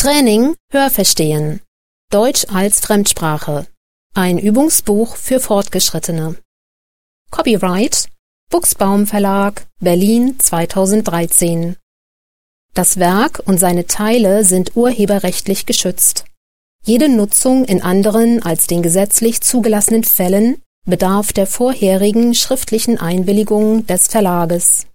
Training Hörverstehen. Deutsch als Fremdsprache. Ein Übungsbuch für Fortgeschrittene. Copyright Buchsbaum Verlag, Berlin 2013. Das Werk und seine Teile sind urheberrechtlich geschützt. Jede Nutzung in anderen als den gesetzlich zugelassenen Fällen bedarf der vorherigen schriftlichen Einwilligung des Verlages